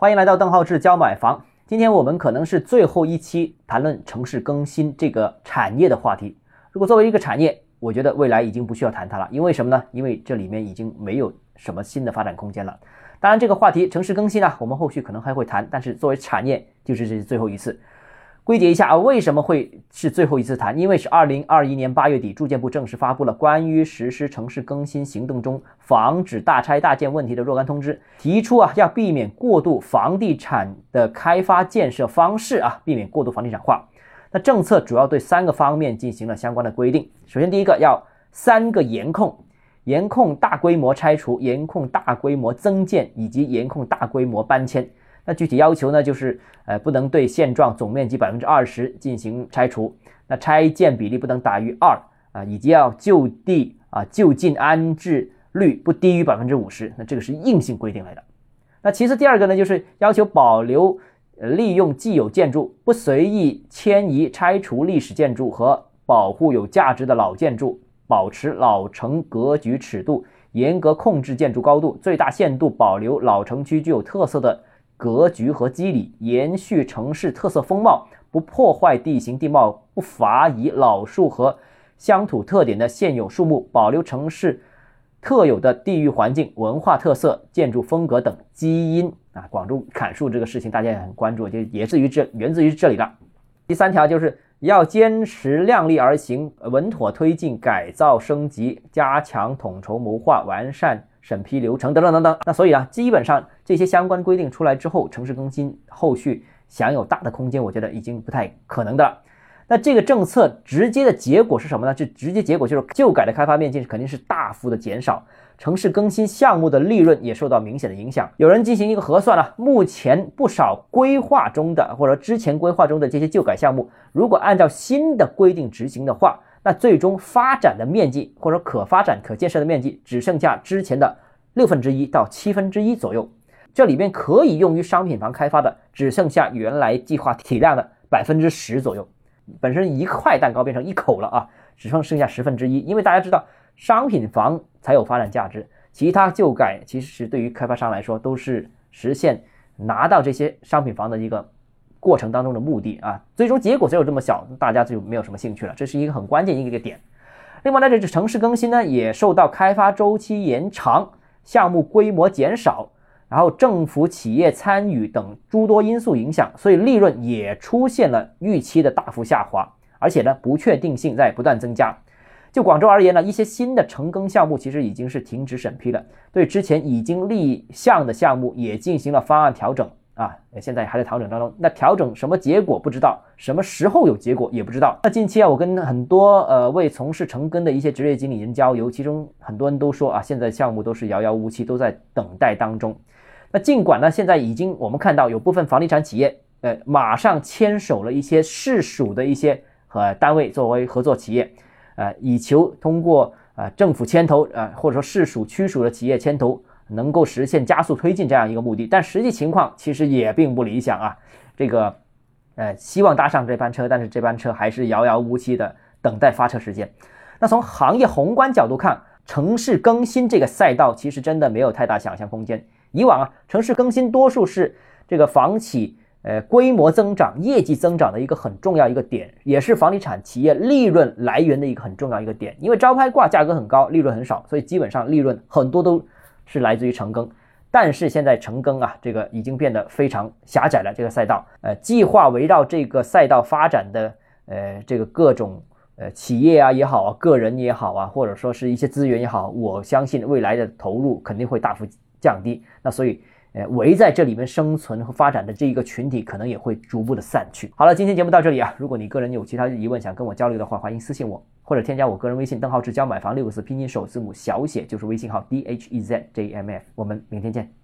欢迎来到邓浩志教买房。今天我们可能是最后一期谈论城市更新这个产业的话题。如果作为一个产业，我觉得未来已经不需要谈它了，因为什么呢？因为这里面已经没有什么新的发展空间了。当然，这个话题城市更新呢，我们后续可能还会谈，但是作为产业，就是这是最后一次。归结一下啊，为什么会是最后一次谈？因为是二零二一年八月底，住建部正式发布了关于实施城市更新行动中防止大拆大建问题的若干通知，提出啊要避免过度房地产的开发建设方式啊，避免过度房地产化。那政策主要对三个方面进行了相关的规定。首先，第一个要三个严控：严控大规模拆除、严控大规模增建以及严控大规模搬迁。那具体要求呢，就是呃不能对现状总面积百分之二十进行拆除，那拆建比例不能大于二啊，以及要就地啊就近安置率不低于百分之五十，那这个是硬性规定来的。那其次第二个呢，就是要求保留利用既有建筑，不随意迁移拆除历史建筑和保护有价值的老建筑，保持老城格局尺度，严格控制建筑高度，最大限度保留老城区具有特色的。格局和机理，延续城市特色风貌，不破坏地形地貌，不乏以老树和乡土特点的现有树木，保留城市特有的地域环境、文化特色、建筑风格等基因啊。广州砍树这个事情，大家也很关注，就也至于这源自于这里的。第三条就是要坚持量力而行，稳妥推进改造升级，加强统筹谋划，完善。审批流程等等等等，那所以啊，基本上这些相关规定出来之后，城市更新后续享有大的空间，我觉得已经不太可能的了。那这个政策直接的结果是什么呢？这直接结果就是旧改的开发面积肯定是大幅的减少，城市更新项目的利润也受到明显的影响。有人进行一个核算啊，目前不少规划中的或者之前规划中的这些旧改项目，如果按照新的规定执行的话，那最终发展的面积或者可发展可建设的面积只剩下之前的六分之一到七分之一左右，这里边可以用于商品房开发的只剩下原来计划体量的百分之十左右，本身一块蛋糕变成一口了啊，只剩剩下十分之一。因为大家知道商品房才有发展价值，其他旧改其实是对于开发商来说都是实现拿到这些商品房的一个。过程当中的目的啊，最终结果只有这么小，大家就没有什么兴趣了。这是一个很关键一个点。另外呢，这城市更新呢也受到开发周期延长、项目规模减少，然后政府企业参与等诸多因素影响，所以利润也出现了预期的大幅下滑，而且呢不确定性在不断增加。就广州而言呢，一些新的城更项目其实已经是停止审批了，对之前已经立项的项目也进行了方案调整。啊，现在还在调整当中。那调整什么结果不知道，什么时候有结果也不知道。那近期啊，我跟很多呃为从事城根的一些职业经理人交流，其中很多人都说啊，现在项目都是遥遥无期，都在等待当中。那尽管呢，现在已经我们看到有部分房地产企业，呃，马上牵手了一些市属的一些和单位作为合作企业，呃，以求通过啊政府牵头啊，或者说市属区属的企业牵头。能够实现加速推进这样一个目的，但实际情况其实也并不理想啊。这个，呃，希望搭上这班车，但是这班车还是遥遥无期的等待发车时间。那从行业宏观角度看，城市更新这个赛道其实真的没有太大想象空间。以往啊，城市更新多数是这个房企呃规模增长、业绩增长的一个很重要一个点，也是房地产企业利润来源的一个很重要一个点。因为招拍挂价格很高，利润很少，所以基本上利润很多都。是来自于成更，但是现在成更啊，这个已经变得非常狭窄了。这个赛道，呃，计划围绕这个赛道发展的，呃，这个各种呃企业啊也好啊，个人也好啊，或者说是一些资源也好，我相信未来的投入肯定会大幅降低。那所以。呃，围在这里面生存和发展的这一个群体，可能也会逐步的散去。好了，今天节目到这里啊。如果你个人有其他疑问想跟我交流的话，欢迎私信我，或者添加我个人微信，邓浩志教买房六个字拼音首字母小写就是微信号 d h e z j m f。我们明天见。